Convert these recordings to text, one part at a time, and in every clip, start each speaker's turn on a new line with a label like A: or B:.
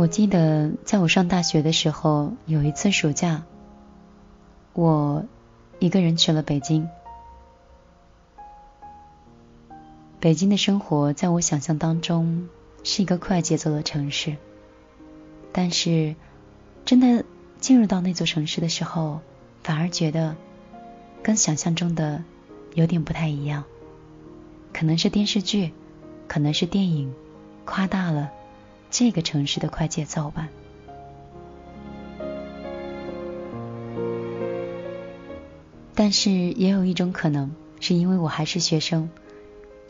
A: 我记得在我上大学的时候，有一次暑假，我一个人去了北京。北京的生活在我想象当中是一个快节奏的城市，但是真的进入到那座城市的时候，反而觉得跟想象中的有点不太一样。可能是电视剧，可能是电影夸大了这个城市的快节奏吧。但是也有一种可能，是因为我还是学生。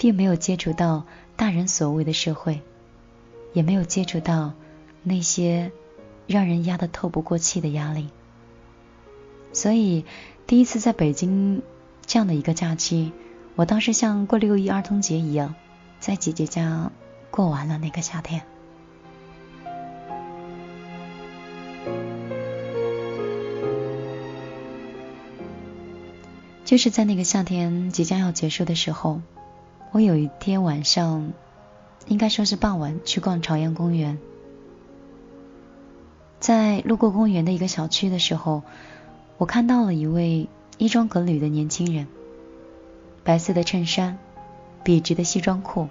A: 并没有接触到大人所谓的社会，也没有接触到那些让人压得透不过气的压力，所以第一次在北京这样的一个假期，我当时像过六一儿童节一样，在姐姐家过完了那个夏天。就是在那个夏天即将要结束的时候。我有一天晚上，应该说是傍晚，去逛朝阳公园。在路过公园的一个小区的时候，我看到了一位衣装革履的年轻人，白色的衬衫，笔直的西装裤，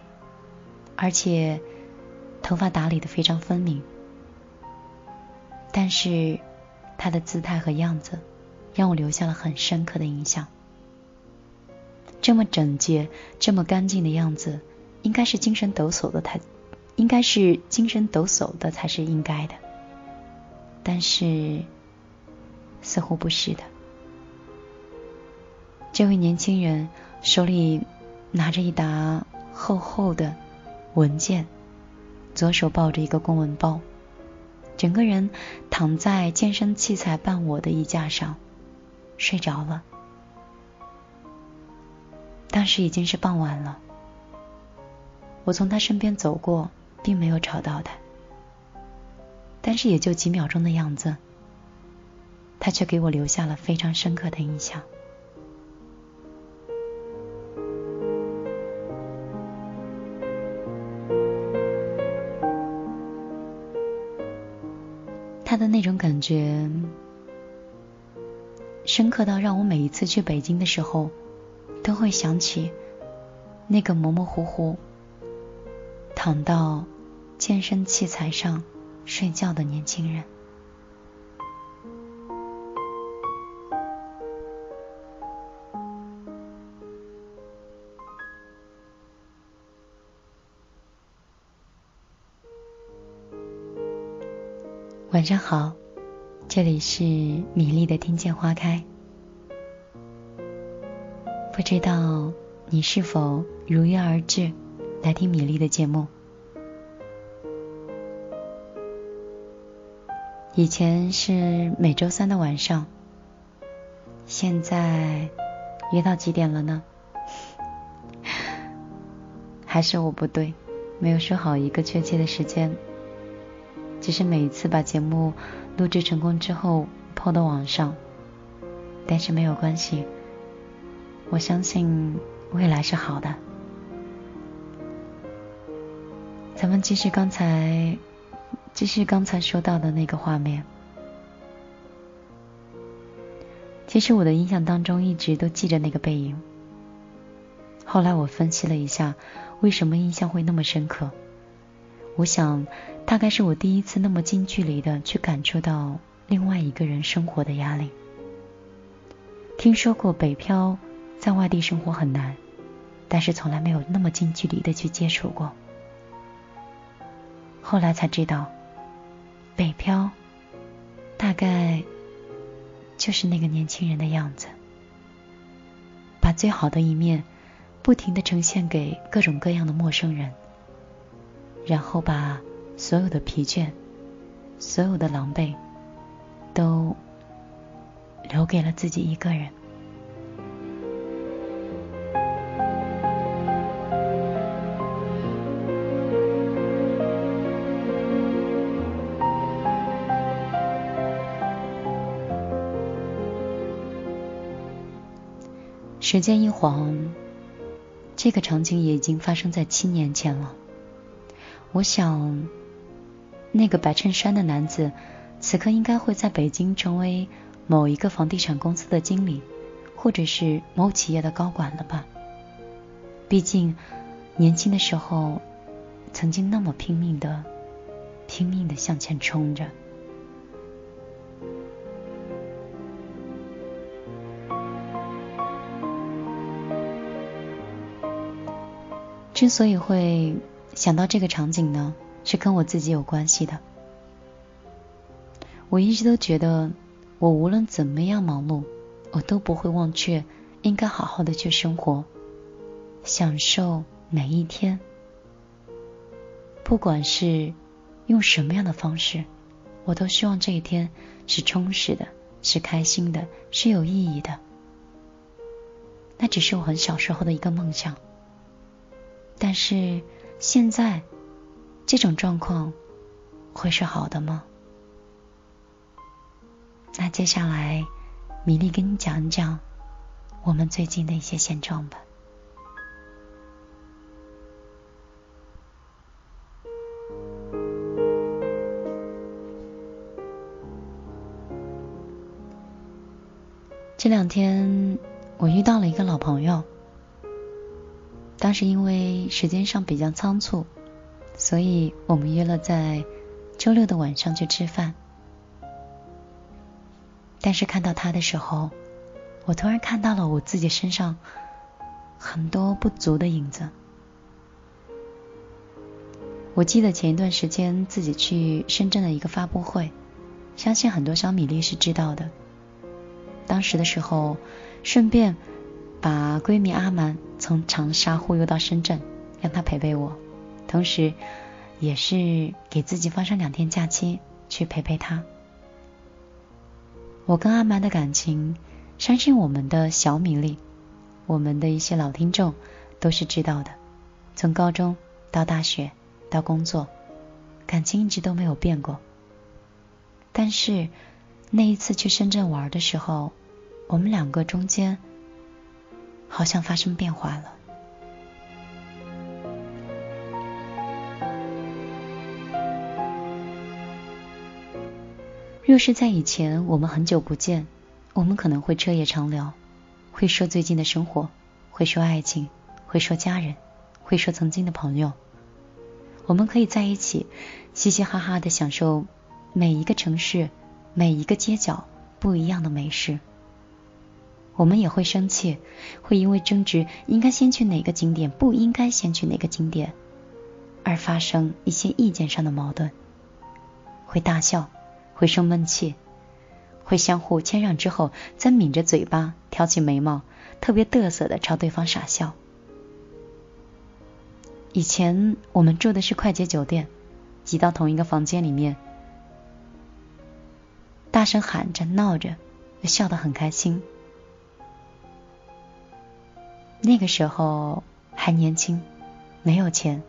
A: 而且头发打理的非常分明。但是他的姿态和样子，让我留下了很深刻的印象。这么整洁、这么干净的样子，应该是精神抖擞的才，应该是精神抖擞的才是应该的。但是，似乎不是的。这位年轻人手里拿着一沓厚厚的文件，左手抱着一个公文包，整个人躺在健身器材伴我的衣架上，睡着了。当时已经是傍晚了，我从他身边走过，并没有吵到他，但是也就几秒钟的样子，他却给我留下了非常深刻的印象。他的那种感觉，深刻到让我每一次去北京的时候。都会想起那个模模糊糊躺到健身器材上睡觉的年轻人。晚上好，这里是米粒的听见花开。不知道你是否如约而至来听米粒的节目？以前是每周三的晚上，现在约到几点了呢？还是我不对，没有说好一个确切的时间，只是每一次把节目录制成功之后抛到网上，但是没有关系。我相信未来是好的。咱们继续刚才，继续刚才说到的那个画面。其实我的印象当中一直都记着那个背影。后来我分析了一下，为什么印象会那么深刻？我想，大概是我第一次那么近距离的去感受到另外一个人生活的压力。听说过北漂。在外地生活很难，但是从来没有那么近距离的去接触过。后来才知道，北漂大概就是那个年轻人的样子，把最好的一面不停的呈现给各种各样的陌生人，然后把所有的疲倦、所有的狼狈都留给了自己一个人。时间一晃，这个场景也已经发生在七年前了。我想，那个白衬衫的男子，此刻应该会在北京成为某一个房地产公司的经理，或者是某企业的高管了吧？毕竟年轻的时候，曾经那么拼命的、拼命的向前冲着。之所以会想到这个场景呢，是跟我自己有关系的。我一直都觉得，我无论怎么样忙碌，我都不会忘却应该好好的去生活，享受每一天。不管是用什么样的方式，我都希望这一天是充实的，是开心的，是有意义的。那只是我很小时候的一个梦想。但是现在这种状况会是好的吗？那接下来米粒跟你讲一讲我们最近的一些现状吧。这两天我遇到了一个老朋友。当时因为时间上比较仓促，所以我们约了在周六的晚上去吃饭。但是看到他的时候，我突然看到了我自己身上很多不足的影子。我记得前一段时间自己去深圳的一个发布会，相信很多小米粒是知道的。当时的时候，顺便。把闺蜜阿蛮从长沙忽悠到深圳，让她陪陪我，同时也是给自己放上两天假期去陪陪她。我跟阿蛮的感情，相信我们的小米粒，我们的一些老听众都是知道的。从高中到大学到工作，感情一直都没有变过。但是那一次去深圳玩的时候，我们两个中间。好像发生变化了。若是在以前，我们很久不见，我们可能会彻夜长聊，会说最近的生活，会说爱情，会说家人，会说曾经的朋友。我们可以在一起嘻嘻哈哈的享受每一个城市、每一个街角不一样的美食。我们也会生气，会因为争执应该先去哪个景点，不应该先去哪个景点，而发生一些意见上的矛盾。会大笑，会生闷气，会相互谦让之后，再抿着嘴巴，挑起眉毛，特别嘚瑟的朝对方傻笑。以前我们住的是快捷酒店，挤到同一个房间里面，大声喊着闹着，笑得很开心。那个时候还年轻，没有钱，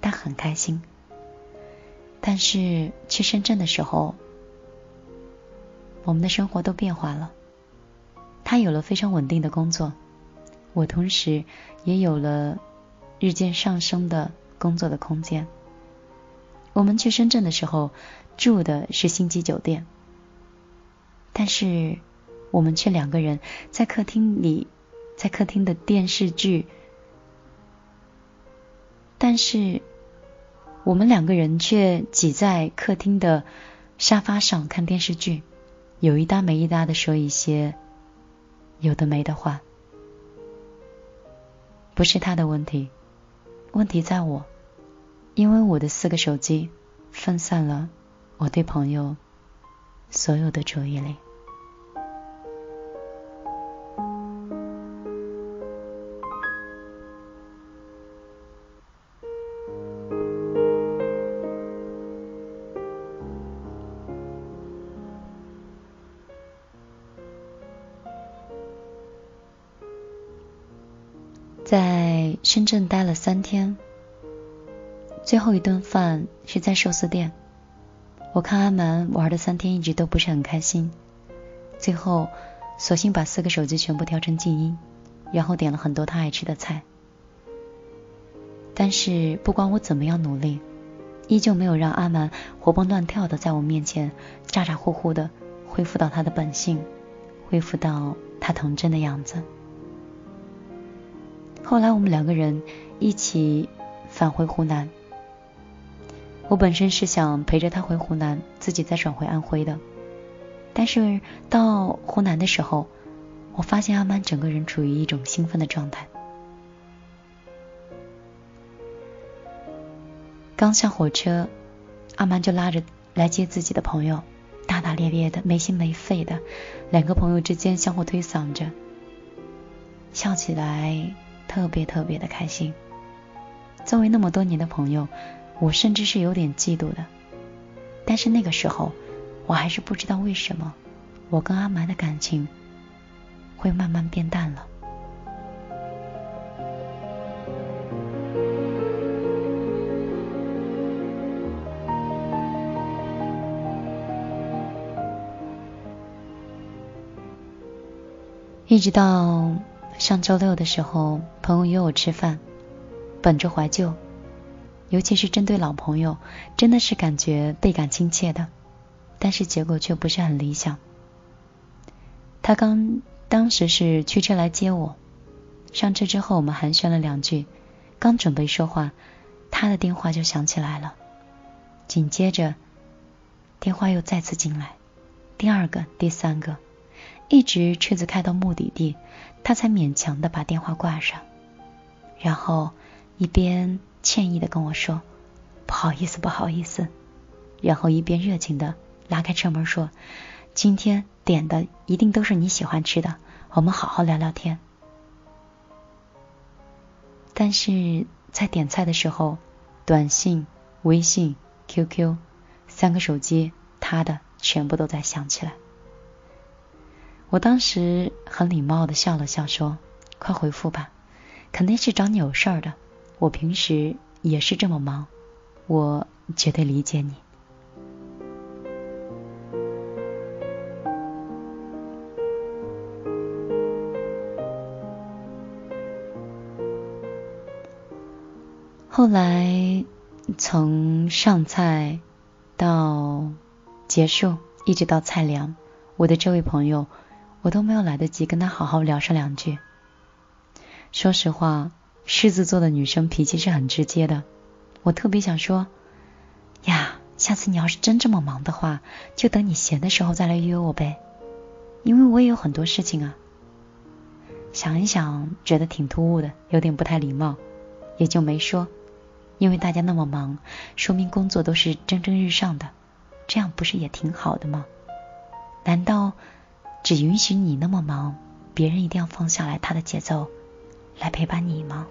A: 但很开心。但是去深圳的时候，我们的生活都变化了。他有了非常稳定的工作，我同时也有了日渐上升的工作的空间。我们去深圳的时候住的是星级酒店，但是我们却两个人在客厅里。在客厅的电视剧，但是我们两个人却挤在客厅的沙发上看电视剧，有一搭没一搭的说一些有的没的话。不是他的问题，问题在我，因为我的四个手机分散了我对朋友所有的注意力。在寿司店。我看阿蛮玩的三天一直都不是很开心，最后索性把四个手机全部调成静音，然后点了很多他爱吃的菜。但是不管我怎么样努力，依旧没有让阿蛮活蹦乱跳的在我面前咋咋呼呼的恢复到他的本性，恢复到他童真的样子。后来我们两个人一起返回湖南。我本身是想陪着他回湖南，自己再转回安徽的。但是到湖南的时候，我发现阿曼整个人处于一种兴奋的状态。刚下火车，阿曼就拉着来接自己的朋友，大大咧咧的，没心没肺的，两个朋友之间相互推搡着，笑起来特别特别的开心。作为那么多年的朋友，我甚至是有点嫉妒的。但是那个时候。我还是不知道为什么，我跟阿蛮的感情会慢慢变淡了。一直到上周六的时候，朋友约我吃饭，本着怀旧，尤其是针对老朋友，真的是感觉倍感亲切的。但是结果却不是很理想。他刚当时是驱车来接我，上车之后我们寒暄了两句，刚准备说话，他的电话就响起来了。紧接着电话又再次进来，第二个、第三个，一直车子开到目的地，他才勉强的把电话挂上，然后一边歉意的跟我说：“不好意思，不好意思。”然后一边热情的。拉开车门说：“今天点的一定都是你喜欢吃的，我们好好聊聊天。”但是在点菜的时候，短信、微信、QQ 三个手机，他的全部都在响起来。我当时很礼貌的笑了笑，说：“快回复吧，肯定是找你有事儿的。我平时也是这么忙，我绝对理解你。”后来从上菜到结束，一直到菜凉，我的这位朋友，我都没有来得及跟他好好聊上两句。说实话，狮子座的女生脾气是很直接的，我特别想说，呀，下次你要是真这么忙的话，就等你闲的时候再来约我呗，因为我也有很多事情啊。想一想，觉得挺突兀的，有点不太礼貌，也就没说。因为大家那么忙，说明工作都是蒸蒸日上的，这样不是也挺好的吗？难道只允许你那么忙，别人一定要放下来他的节奏来陪伴你吗？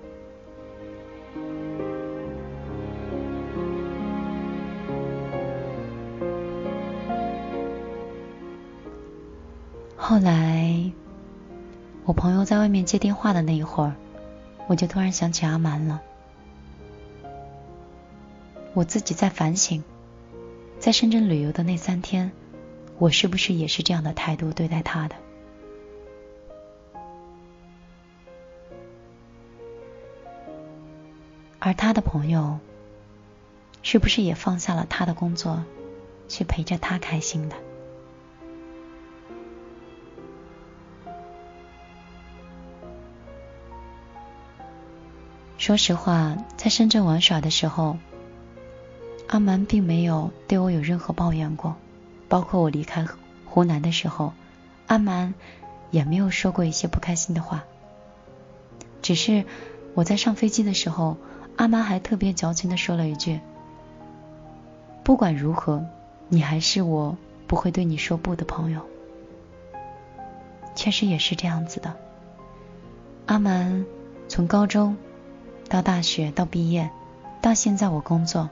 A: 后来，我朋友在外面接电话的那一会儿，我就突然想起阿蛮了。我自己在反省，在深圳旅游的那三天，我是不是也是这样的态度对待他的？而他的朋友，是不是也放下了他的工作，去陪着他开心的？说实话，在深圳玩耍的时候。阿蛮并没有对我有任何抱怨过，包括我离开湖南的时候，阿蛮也没有说过一些不开心的话。只是我在上飞机的时候，阿蛮还特别矫情的说了一句：“不管如何，你还是我不会对你说不的朋友。”确实也是这样子的。阿蛮从高中到大学到毕业，到现在我工作。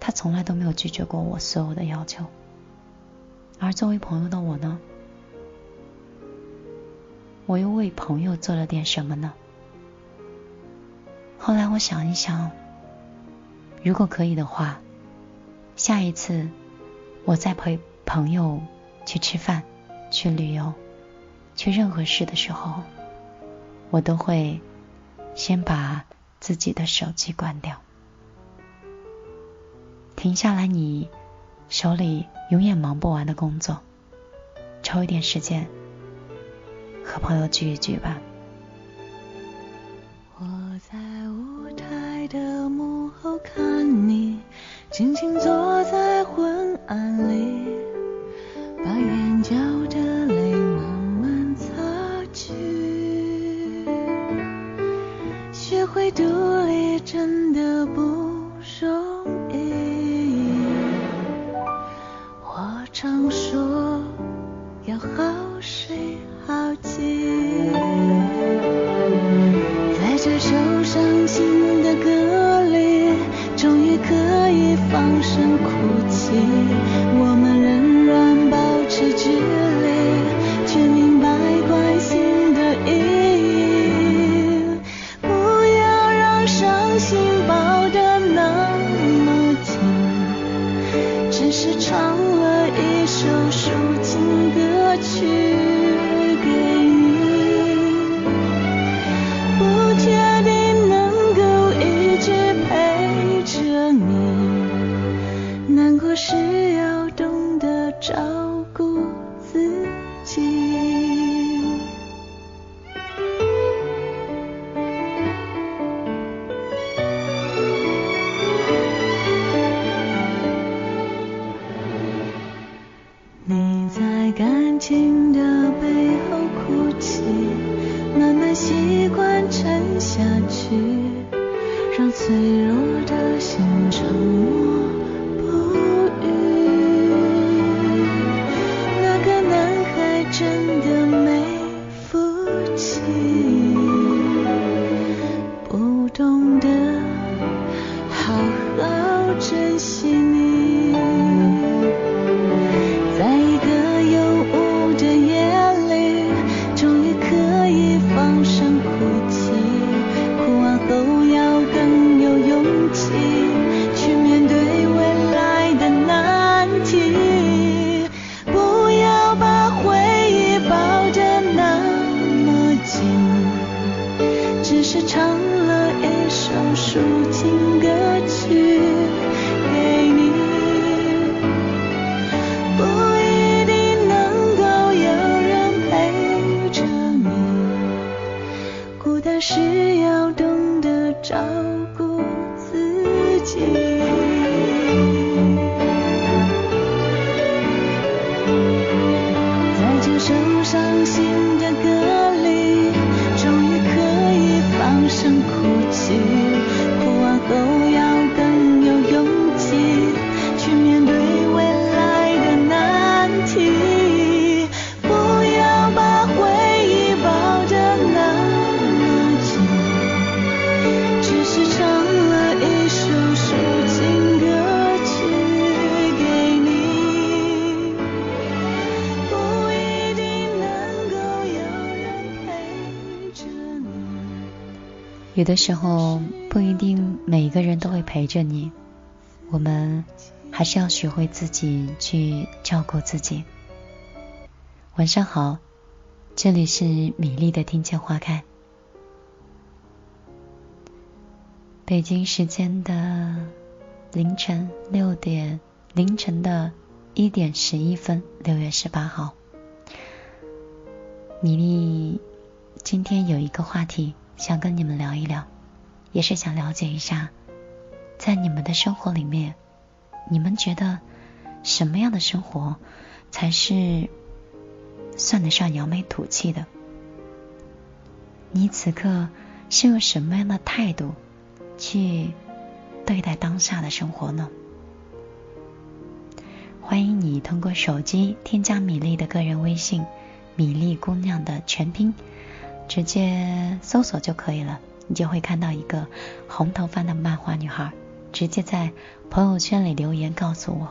A: 他从来都没有拒绝过我所有的要求，而作为朋友的我呢，我又为朋友做了点什么呢？后来我想一想，如果可以的话，下一次我再陪朋友去吃饭、去旅游、去任何事的时候，我都会先把自己的手机关掉。
B: 停下来你手里永远忙不完的工作，抽一点时间和朋友聚一聚吧。的时候不一定每一个人都会陪着你，我们还是要学会自己去照顾自己。晚上好，这里是米粒的听见花开。北京时间的凌晨六点，凌晨的一点十一分，六月十八号，米粒今天有一个话题想跟你们聊一聊，也是想了解一下，在你们的生活里面，你们觉得什么样的生活才是算得上扬眉吐气的？你此刻是用什么样的态度去对待当下的生活呢？欢迎你通过手机添加米粒的个人微信“米粒姑娘”的全拼，直接搜索就可以了。你就会看到一个红头发的漫画女孩，直接在朋友圈里留言告诉我。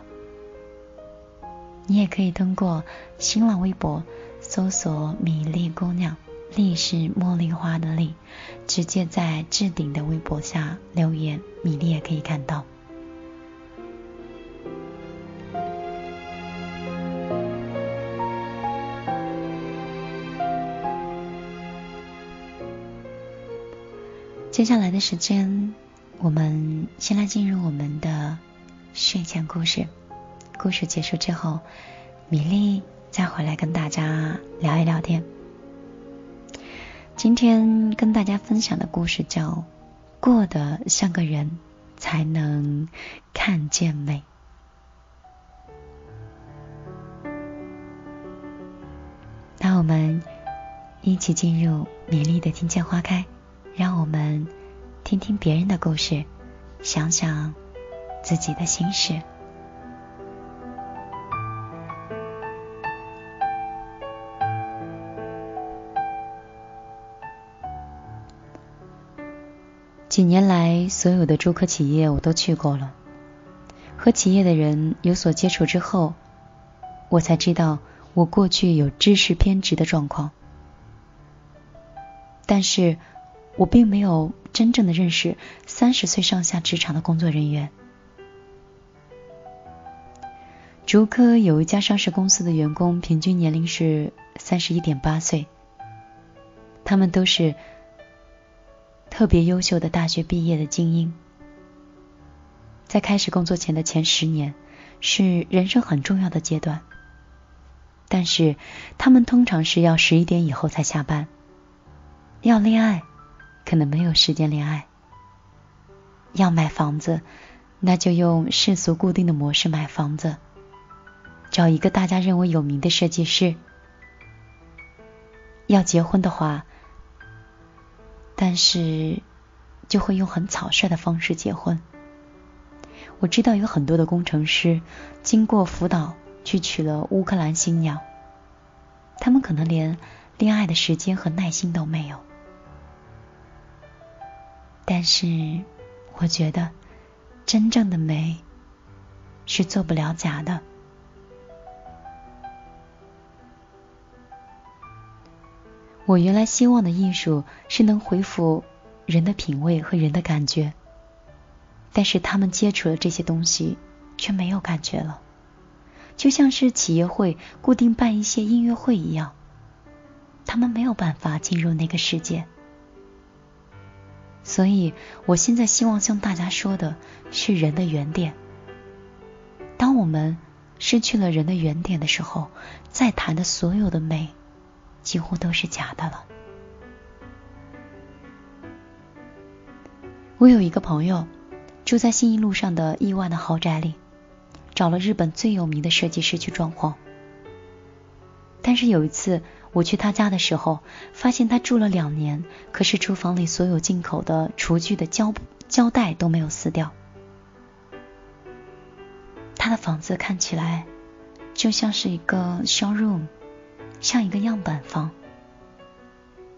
B: 你也可以通过新浪微博搜索“米粒姑娘”，粒是茉莉花的粒，直接在置顶的微博下留言，米粒也可以看到。接下来的时间，我们先来进入我们的
A: 睡前故事。故事结束之后，米粒再回来跟大家聊一聊天。今天跟大家分享的故事叫《过得像个人才能看见美》。那我们一起进入米粒的听见花开，让我们听听别人的故事，想想自己的心事。几年来，所有的诸科企业我都去过了。和企业的人有所接触之后，我才知道我过去有知识偏执的状况。但是，我并没有真正的认识三十岁上下职场的工作人员。竹科有一家上市公司的员工，平均年龄是三十一点八岁，他们都是。特别优秀的大学毕业的精英，在开始工作前的前十年是人生很重要的阶段。但是他们通常是要十一点以后才下班。要恋爱，可能没有时间恋爱。要买房子，那就用世俗固定的模式买房子，找一个大家认为有名的设计师。要结婚的话。但是，就会用很草率的方式结婚。我知道有很多的工程师经过辅导去娶了乌克兰新娘，他们可能连恋爱的时间和耐心都没有。但是，我觉得真正的美是做不了假的。我原来希望的艺术是能恢复人的品味和人的感觉，但是他们接触了这些东西却没有感觉了，就像是企业会固定办一些音乐会一样，他们没有办法进入那个世界。所以我现在希望向大家说的是人的原点。当我们失去了人的原点的时候，再谈的所有的美。几乎都是假的了。我有一个朋友住在信义路上的亿万的豪宅里，找了日本最有名的设计师去装潢。但是有一次我去他家的时候，发现他住了两年，可是厨房里所有进口的厨具的胶胶带都没有撕掉。他的房子看起来就像是一个 showroom。像一个样板房，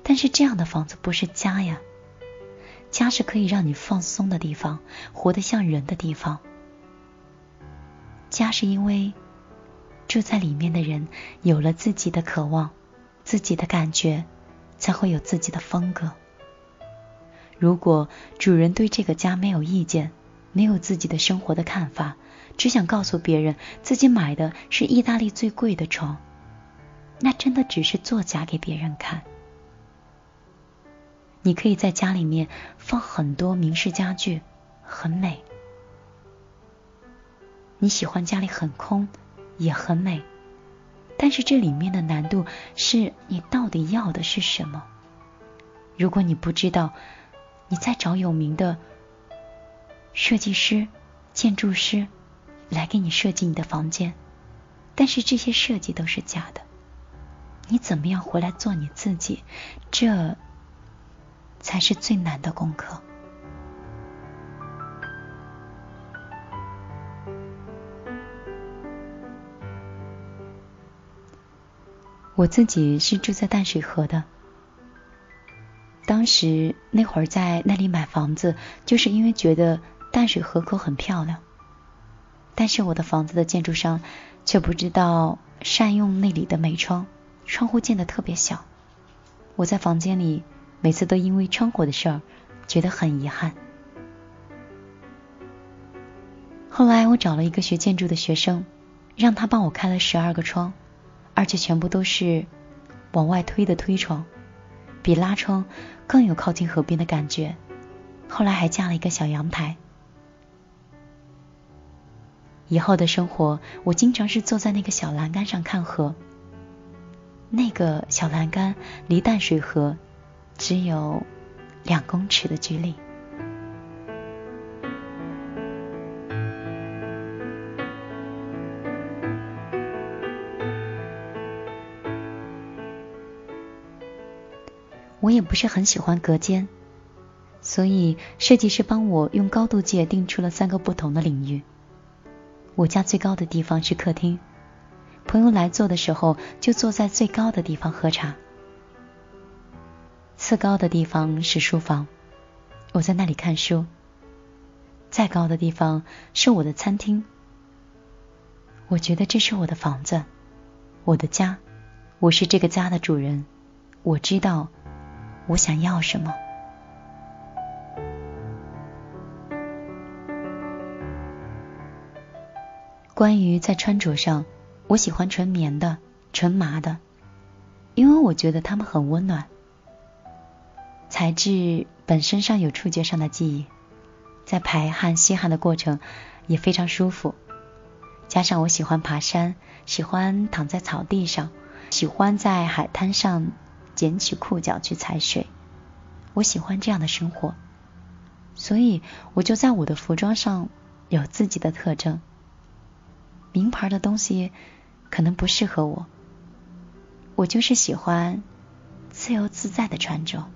A: 但是这样的房子不是家呀。家是可以让你放松的地方，活得像人的地方。家是因为住在里面的人有了自己的渴望、自己的感觉，才会有自己的风格。如果主人对这个家没有意见，没有自己的生活的看法，只想告诉别人自己买的是意大利最贵的床。那真的只是作假给别人看。你可以在家里面放很多名式家具，很美。你喜欢家里很空，也很美。但是这里面的难度是你到底要的是什么？如果你不知道，你在找有名的设计师、建筑师来给你设计你的房间，但是这些设计都是假的。你怎么样回来做你自己？这才是最难的功课。我自己是住在淡水河的，当时那会儿在那里买房子，就是因为觉得淡水河口很漂亮。但是我的房子的建筑商却不知道善用那里的美窗。窗户建的特别小，我在房间里每次都因为窗户的事儿觉得很遗憾。后来我找了一个学建筑的学生，让他帮我开了十二个窗，而且全部都是往外推的推窗，比拉窗更有靠近河边的感觉。后来还加了一个小阳台。以后的生活，我经常是坐在那个小栏杆上看河。那个小栏杆离淡水河只有两公尺的距离。我也不是很喜欢隔间，所以设计师帮我用高度界定出了三个不同的领域。我家最高的地方是客厅，朋友来坐的时候就坐在最高的地方喝茶。次高的地方是书房，我在那里看书。再高的地方是我的餐厅，我觉得这是我的房子，我的家，我是这个家的主人，我知道我想要什么。关于在穿着上，我喜欢纯棉的、纯麻的，因为我觉得它们很温暖。材质本身上有触觉上的记忆，在排汗、吸汗的过程也非常舒服。加上我喜欢爬山，喜欢躺在草地上，喜欢在海滩上捡起裤脚去踩水，我喜欢这样的生活，所以我就在我的服装上有自己的特征。名牌的东西可能不适合我，我就是喜欢自由自在的穿着。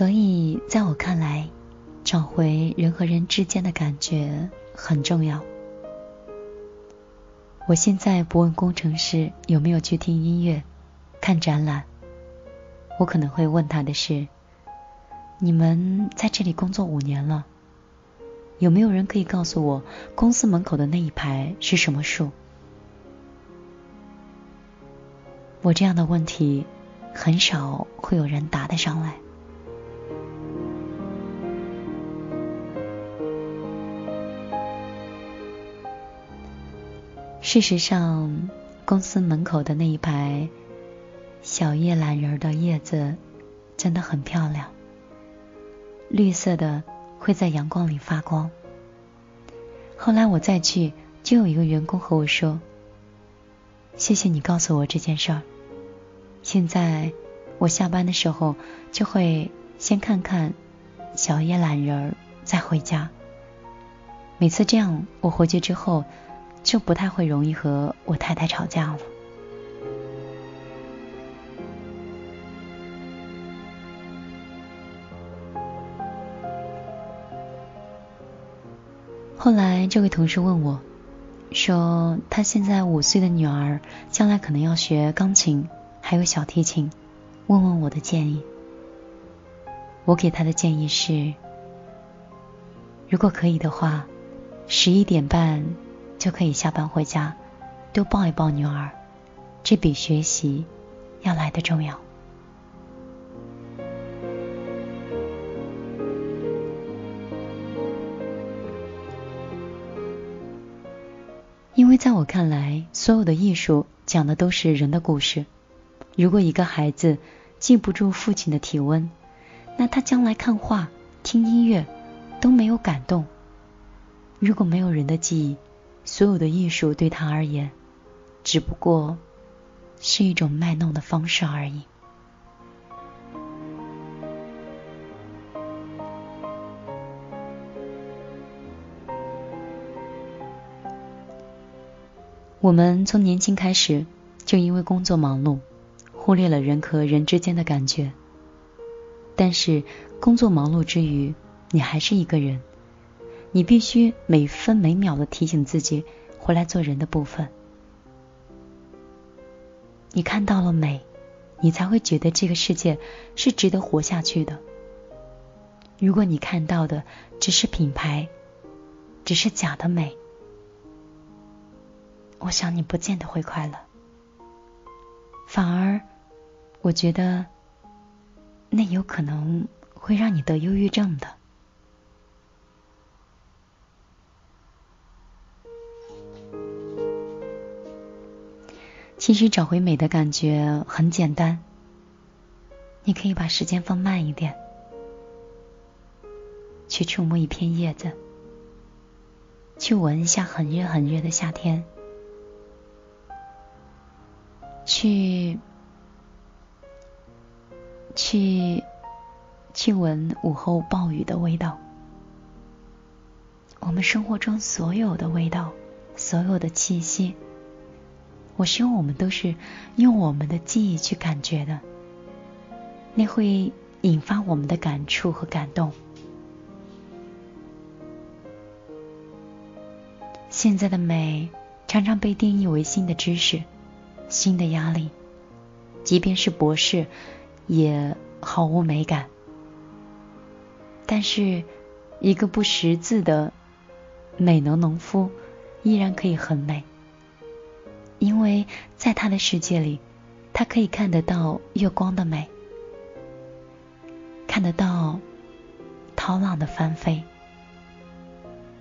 A: 所以，在我看来，找回人和人之间的感觉很重要。我现在不问工程师有没有去听音乐、看展览，我可能会问他的是：你们在这里工作五年了，有没有人可以告诉我公司门口的那一排是什么树？我这样的问题很少会有人答得上来。事实上，公司门口的那一排小叶懒人的叶子真的很漂亮，绿色的会在阳光里发光。后来我再去，就有一个员工和我说：“谢谢你告诉我这件事儿。现在我下班的时候就会先看看小叶懒人儿，再回家。每次这样，我回去之后。”就不太会容易和我太太吵架了。后来这位同事问我，说他现在五岁的女儿将来可能要学钢琴，还有小提琴，问问我的建议。我给他的建议是，如果可以的话，十一点半。就可以下班回家，多抱一抱女儿，这比学习要来的重要。因为在我看来，所有的艺术讲的都是人的故事。如果一个孩子记不住父亲的体温，那他将来看画、听音乐都没有感动。如果没有人的记忆，所有的艺术对他而言，只不过是一种卖弄的方式而已。我们从年轻开始，就因为工作忙碌，忽略了人和人之间的感觉。但是工作忙碌之余，你还是一个人。你必须每分每秒的提醒自己回来做人的部分。你看到了美，你才会觉得这个世界是值得活下去的。如果你看到的只是品牌，只是假的美，我想你不见得会快乐，反而我觉得那有可能会让你得忧郁症的。其实找回美的感觉很简单，你可以把时间放慢一点，去触摸一片叶子，去闻一下很热很热的夏天，去去去闻午后暴雨的味道。我们生活中所有的味道，所有的气息。我希望我们都是用我们的记忆去感觉的，那会引发我们的感触和感动。现在的美常常被定义为新的知识、新的压力，即便是博士也毫无美感。但是，一个不识字的美农农夫依然可以很美。因为在他的世界里，他可以看得到月光的美，看得到涛浪的翻飞。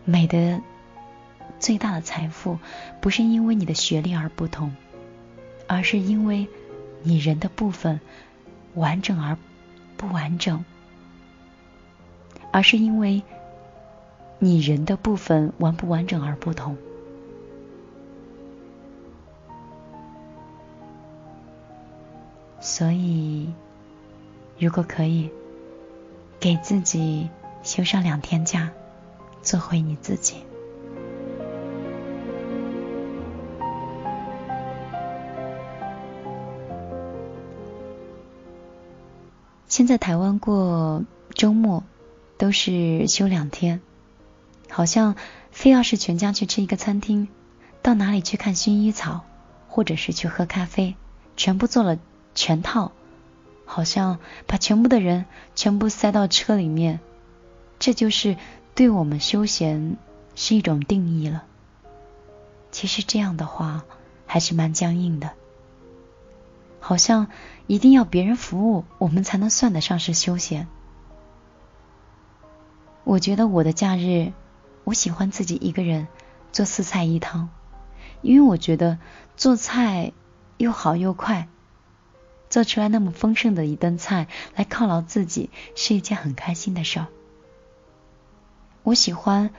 A: 美的最大的财富，不是因为你的学历而不同，而是因为你人的部分完整而不完整，而是因为你人的部分完不完整而不同。所以，如果可以，给自己休上两天假，做回你自己。现在台湾过周末都是休两天，好像非要是全家去吃一个餐厅，到哪里去看薰衣草，或者是去喝咖啡，全部做了。全套，好像把全部的人全部塞到车里面，这就是对我们休闲是一种定义了。其实这样的话还是蛮僵硬的，好像一定要别人服务我们才能算得上是休闲。我觉得我的假日，我喜欢自己一个人做四菜一汤，因为我觉得做菜又好又快。做出来那么丰盛的一顿菜来犒劳自己，是一件很开心的事儿。我喜欢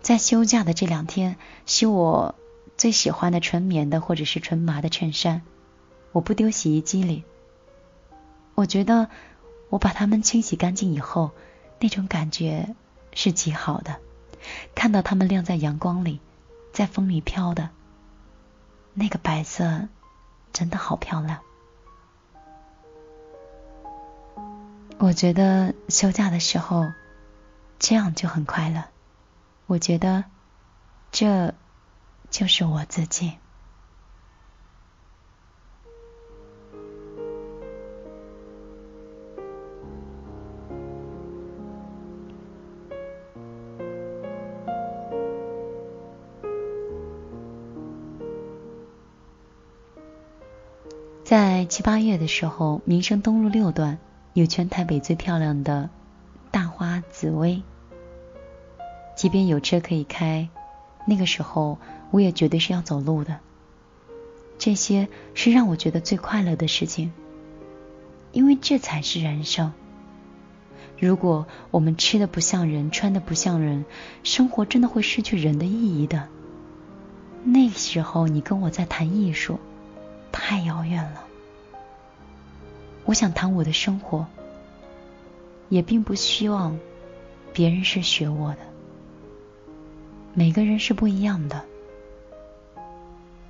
A: 在休假的这两天洗我最喜欢的纯棉的或者是纯麻的衬衫，我不丢洗衣机里。我觉得我把它们清洗干净以后，那种感觉是极好的。看到它们晾在阳光里，在风里飘的，那个白色真的好漂亮。我觉得休假的时候，这样就很快乐。我觉得这就是我自己。在七八月的时候，民生东路六段。有全台北最漂亮的大花紫薇，即便有车可以开，那个时候我也绝对是要走路的。这些是让我觉得最快乐的事情，因为这才是人生。如果我们吃的不像人，穿的不像人，生活真的会失去人的意义的。那时候你跟我在谈艺术，太遥远了。我想谈我的生活，也并不希望别人是学我的。每个人是不一样的，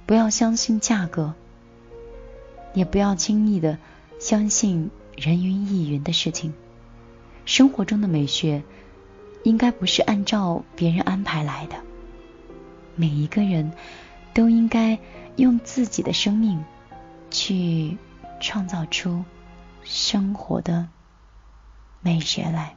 A: 不要相信价格，也不要轻易的相信人云亦云的事情。生活中的美学应该不是按照别人安排来的，每一个人都应该用自己的生命去创造出。生活的美学来。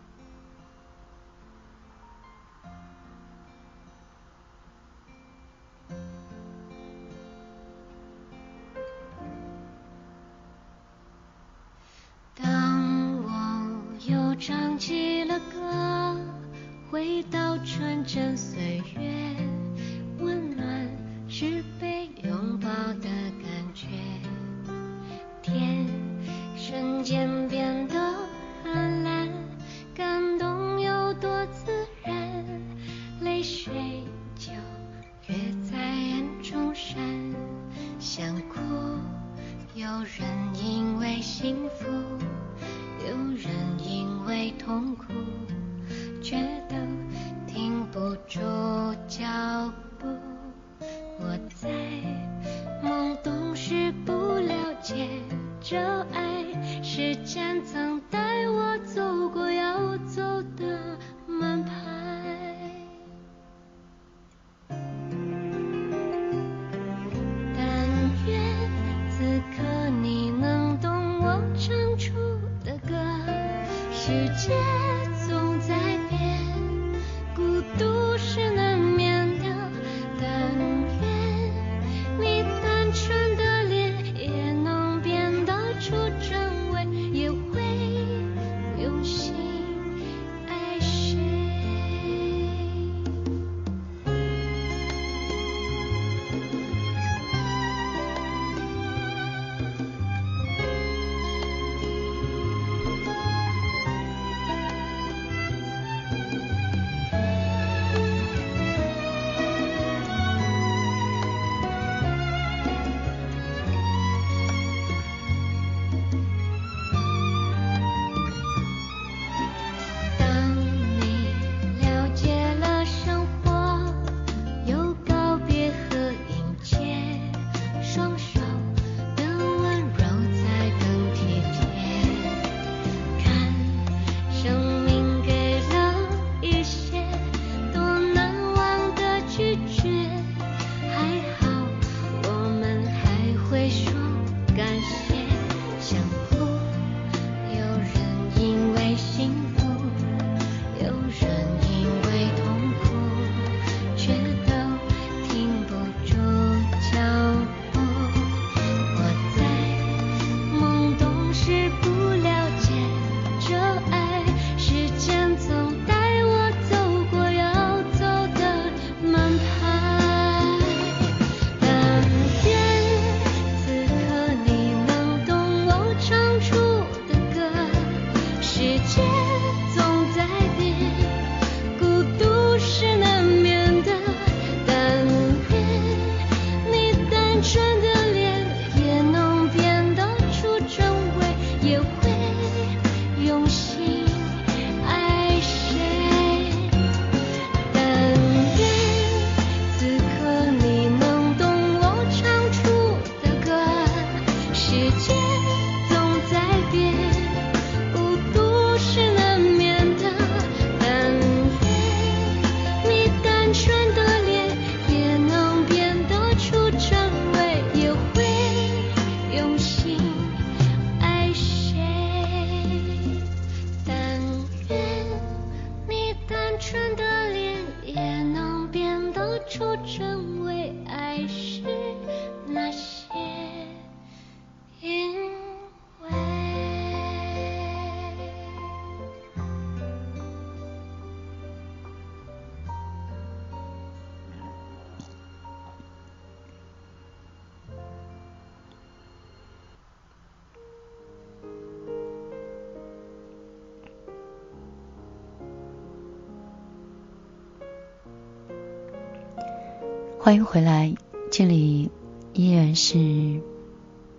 A: 欢迎回来，这里依然是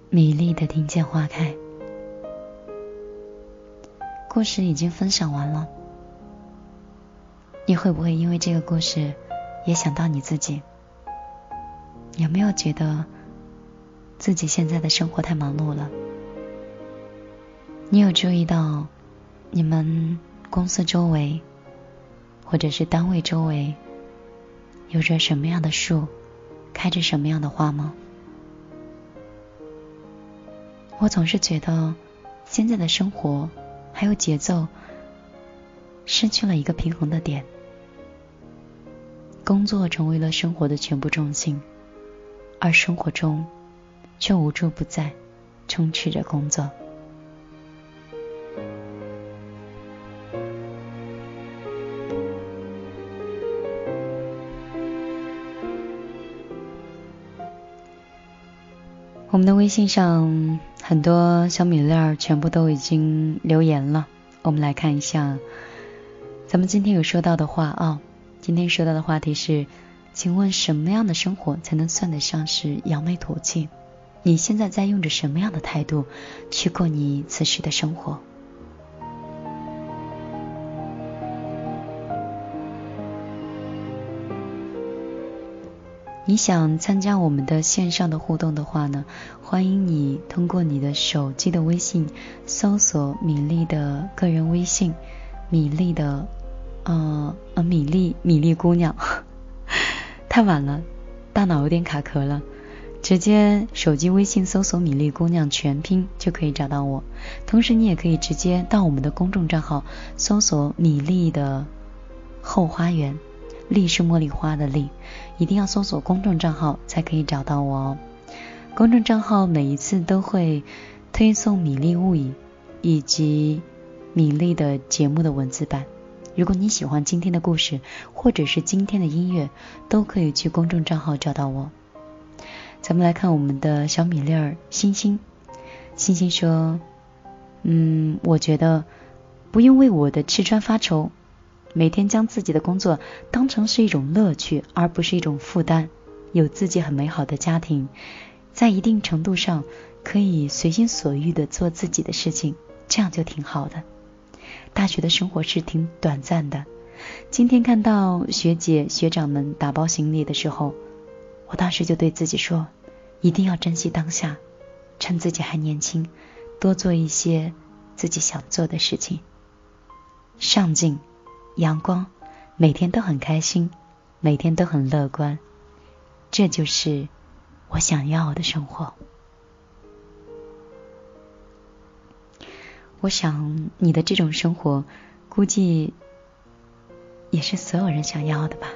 A: 米粒的听见花开。故事已经分享完了，你会不会因为这个故事也想到你自己？有没有觉得自己现在的生活太忙碌了？你有注意到你们公司周围，或者是单位周围？有着什么样的树，开着什么样的花吗？我总是觉得现在的生活还有节奏失去了一个平衡的点，工作成为了生活的全部重心，而生活中却无处不在充斥着工作。我们的微信上很多小米粒儿全部都已经留言了，我们来看一下，咱们今天有说到的话啊。今天说到的话题是，请问什么样的生活才能算得上是扬眉吐气？你现在在用着什么样的态度去过你此时的生活？你想参加我们的线上的互动的话呢，欢迎你通过你的手机的微信搜索米粒的个人微信，米粒的呃呃米粒米粒姑娘，太晚了，大脑有点卡壳了，直接手机微信搜索米粒姑娘全拼就可以找到我，同时你也可以直接到我们的公众账号搜索米粒的后花园。丽是茉莉花的丽，一定要搜索公众账号才可以找到我哦。公众账号每一次都会推送米粒物语以及米粒的节目的文字版。如果你喜欢今天的故事或者是今天的音乐，都可以去公众账号找到我。咱们来看我们的小米粒儿星星，星星说：“嗯，我觉得不用为我的吃穿发愁。”每天将自己的工作当成是一种乐趣，而不是一种负担。有自己很美好的家庭，在一定程度上可以随心所欲的做自己的事情，这样就挺好的。大学的生活是挺短暂的。今天看到学姐学长们打包行李的时候，我当时就对自己说，一定要珍惜当下，趁自己还年轻，多做一些自己想做的事情，上进。阳光，每天都很开心，每天都很乐观，这就是我想要的生活。我想你的这种生活，估计也是所有人想要的吧。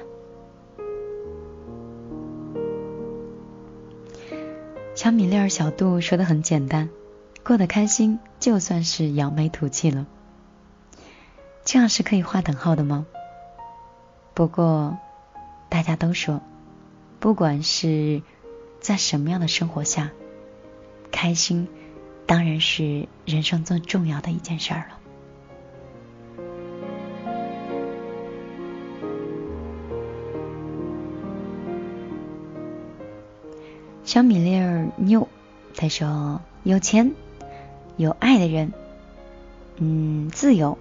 A: 小米粒儿、小度说的很简单，过得开心就算是扬眉吐气了。这样是可以划等号的吗？不过，大家都说，不管是在什么样的生活下，开心当然是人生最重要的一件事儿了。小米粒儿妞，他说：“有钱，有爱的人，嗯，自由。”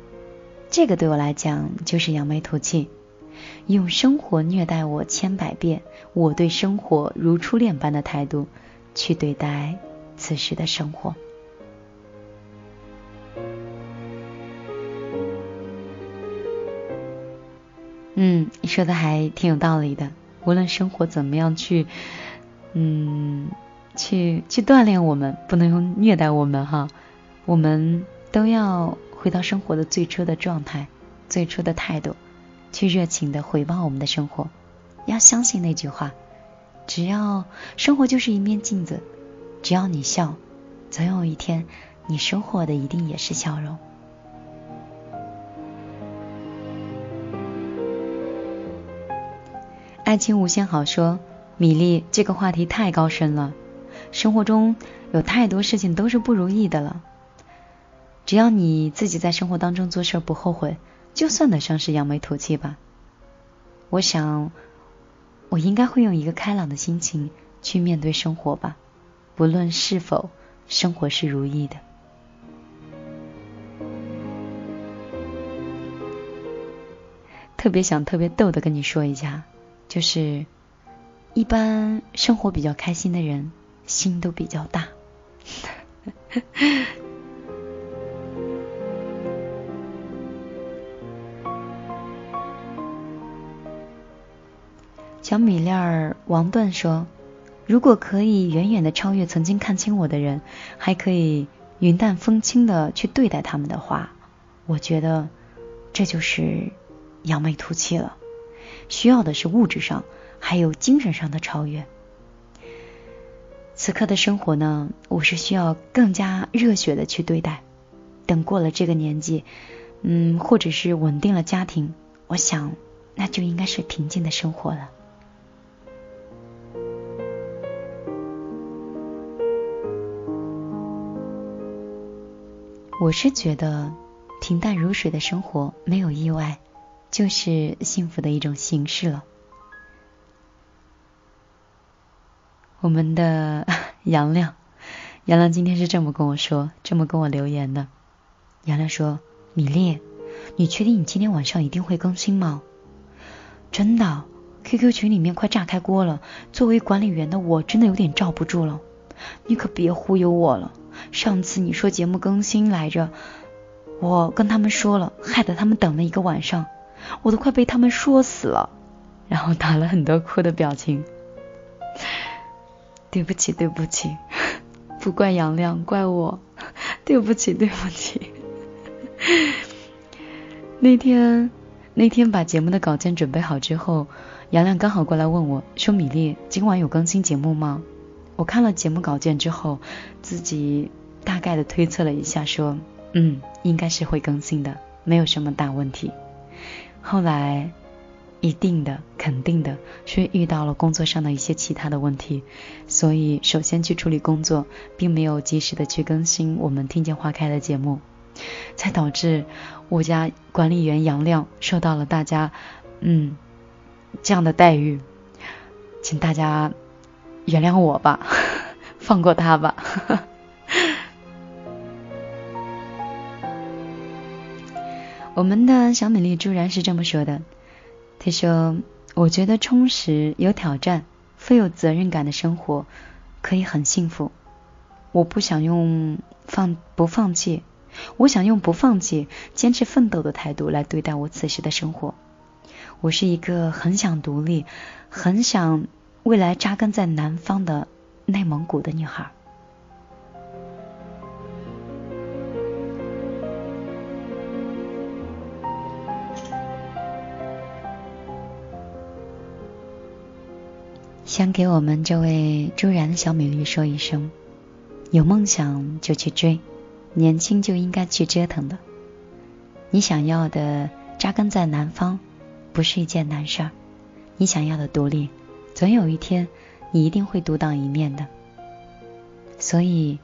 A: 这个对我来讲就是扬眉吐气，用生活虐待我千百遍，我对生活如初恋般的态度去对待此时的生活。嗯，你说的还挺有道理的。无论生活怎么样去，嗯，去去锻炼我们，不能用虐待我们哈，我们都要。回到生活的最初的状态，最初的态度，去热情的回报我们的生活。要相信那句话：只要生活就是一面镜子，只要你笑，总有一天你收获的一定也是笑容。爱情无限好说，米粒这个话题太高深了。生活中有太多事情都是不如意的了。只要你自己在生活当中做事不后悔，就算得上是扬眉吐气吧。我想，我应该会用一个开朗的心情去面对生活吧，不论是否生活是如意的。特别想特别逗的跟你说一下，就是一般生活比较开心的人，心都比较大。小米粒儿王段说：“如果可以远远的超越曾经看清我的人，还可以云淡风轻的去对待他们的话，我觉得这就是扬眉吐气了。需要的是物质上还有精神上的超越。此刻的生活呢，我是需要更加热血的去对待。等过了这个年纪，嗯，或者是稳定了家庭，我想那就应该是平静的生活了。”我是觉得平淡如水的生活没有意外，就是幸福的一种形式了。我们的杨亮，杨亮今天是这么跟我说，这么跟我留言的。杨亮说：“米粒，你确定你今天晚上一定会更新吗？”真的，QQ 群里面快炸开锅了。作为管理员的我，真的有点罩不住了。你可别忽悠我了。上次你说节目更新来着，我跟他们说了，害得他们等了一个晚上，我都快被他们说死了。然后打了很多哭的表情。对不起，对不起，不怪杨亮，怪我。对不起，对不起。那天。那天把节目的稿件准备好之后，杨亮刚好过来问我，说：“米粒，今晚有更新节目吗？”我看了节目稿件之后，自己大概的推测了一下，说：“嗯，应该是会更新的，没有什么大问题。”后来，一定的、肯定的是遇到了工作上的一些其他的问题，所以首先去处理工作，并没有及时的去更新我们听见花开的节目。才导致我家管理员杨亮受到了大家嗯这样的待遇，请大家原谅我吧，放过他吧。我们的小美丽朱然是这么说的，她说：“我觉得充实、有挑战、富有责任感的生活可以很幸福，我不想用放不放弃。”我想用不放弃、坚持奋斗的态度来对待我此时的生活。我是一个很想独立、很想未来扎根在南方的内蒙古的女孩。想给我们这位朱然的小美丽说一声：有梦想就去追。年轻就应该去折腾的。你想要的扎根在南方，不是一件难事儿。你想要的独立，总有一天你一定会独当一面的。所以，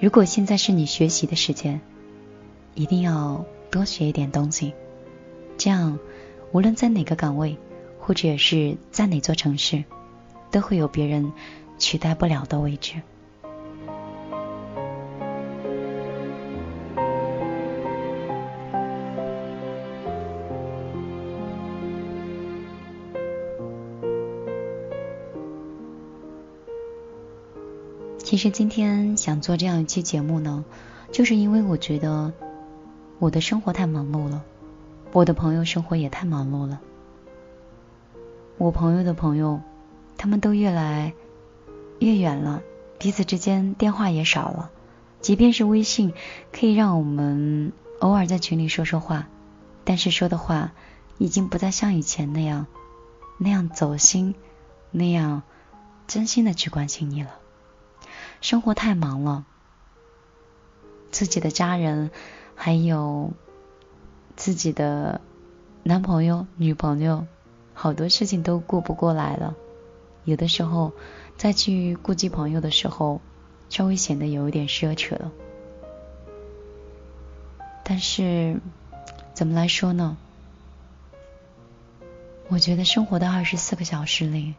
A: 如果现在是你学习的时间，一定要多学一点东西。这样，无论在哪个岗位，或者是在哪座城市，都会有别人取代不了的位置。其实今天想做这样一期节目呢，就是因为我觉得我的生活太忙碌了，我的朋友生活也太忙碌了。我朋友的朋友，他们都越来越远了，彼此之间电话也少了，即便是微信可以让我们偶尔在群里说说话，但是说的话已经不再像以前那样那样走心，那样真心的去关心你了。生活太忙了，自己的家人，还有自己的男朋友、女朋友，好多事情都顾不过来了。有的时候再去顾及朋友的时候，稍微显得有一点奢侈了。但是怎么来说呢？我觉得生活的二十四个小时里。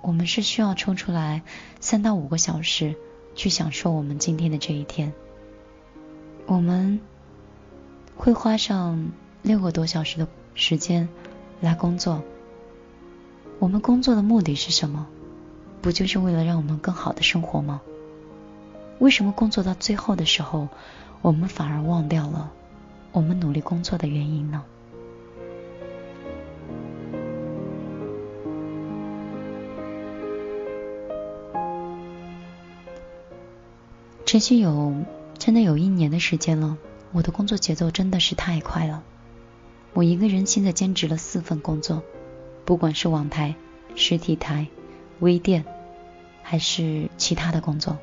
A: 我们是需要抽出来三到五个小时去享受我们今天的这一天。我们会花上六个多小时的时间来工作。我们工作的目的是什么？不就是为了让我们更好的生活吗？为什么工作到最后的时候，我们反而忘掉了我们努力工作的原因呢？持续有真的有一年的时间了，我的工作节奏真的是太快了。我一个人现在兼职了四份工作，不管是网台、实体台、微店，还是其他的工作，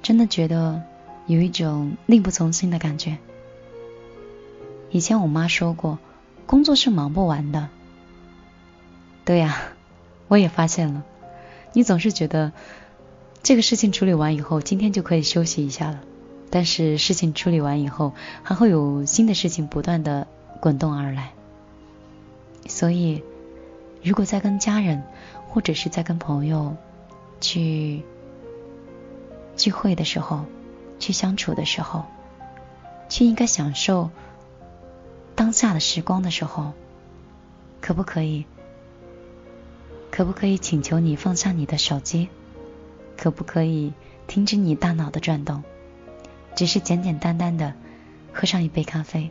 A: 真的觉得有一种力不从心的感觉。以前我妈说过，工作是忙不完的。对呀，我也发现了，你总是觉得。这个事情处理完以后，今天就可以休息一下了。但是事情处理完以后，还会有新的事情不断的滚动而来。所以，如果在跟家人或者是在跟朋友去聚会的时候，去相处的时候，去应该享受当下的时光的时候，可不可以？可不可以请求你放下你的手机？可不可以停止你大脑的转动？只是简简单单的喝上一杯咖啡，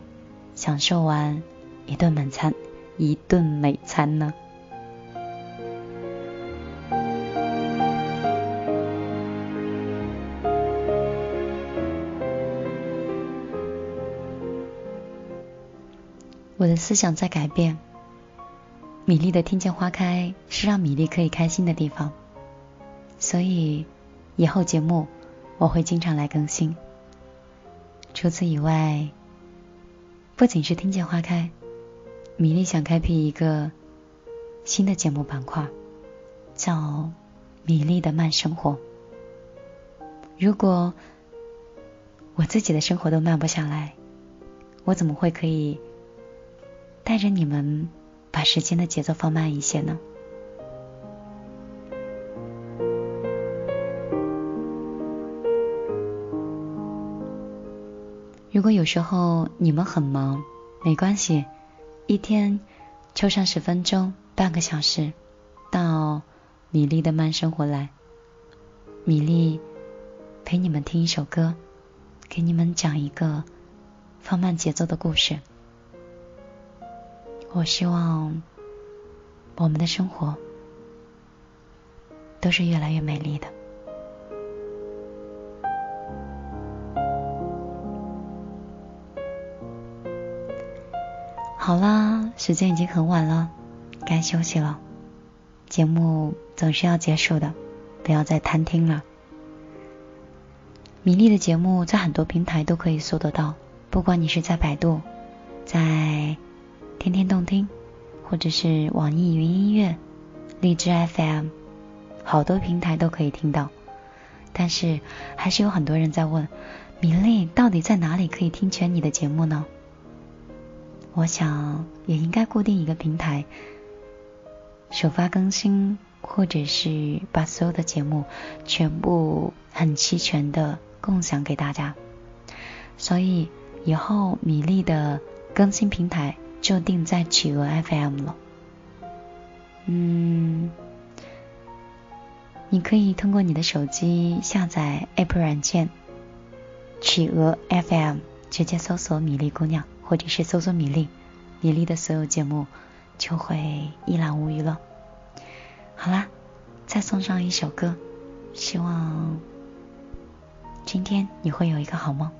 A: 享受完一顿美餐，一顿美餐呢？我的思想在改变。米粒的听见花开是让米粒可以开心的地方，所以以后节目我会经常来更新。除此以外，不仅是听见花开，米粒想开辟一个新的节目板块，叫“米粒的慢生活”。如果我自己的生活都慢不下来，我怎么会可以？带着你们把时间的节奏放慢一些呢。如果有时候你们很忙，没关系，一天抽上十分钟、半个小时到米粒的慢生活来，米粒陪你们听一首歌，给你们讲一个放慢节奏的故事。我希望我们的生活都是越来越美丽的。好啦，时间已经很晚了，该休息了。节目总是要结束的，不要再贪听了。米粒的节目在很多平台都可以搜得到，不管你是在百度，在。天天动听，或者是网易云音乐、荔枝 FM，好多平台都可以听到。但是还是有很多人在问，米粒到底在哪里可以听全你的节目呢？我想也应该固定一个平台，首发更新，或者是把所有的节目全部很齐全的共享给大家。所以以后米粒的更新平台。就定在企鹅 FM 了。嗯，你可以通过你的手机下载 App 软件，企鹅 FM，直接搜索“米粒姑娘”或者是搜索“米粒”，米粒的所有节目就会一览无余了。好啦，再送上一首歌，希望今天你会有一个好梦。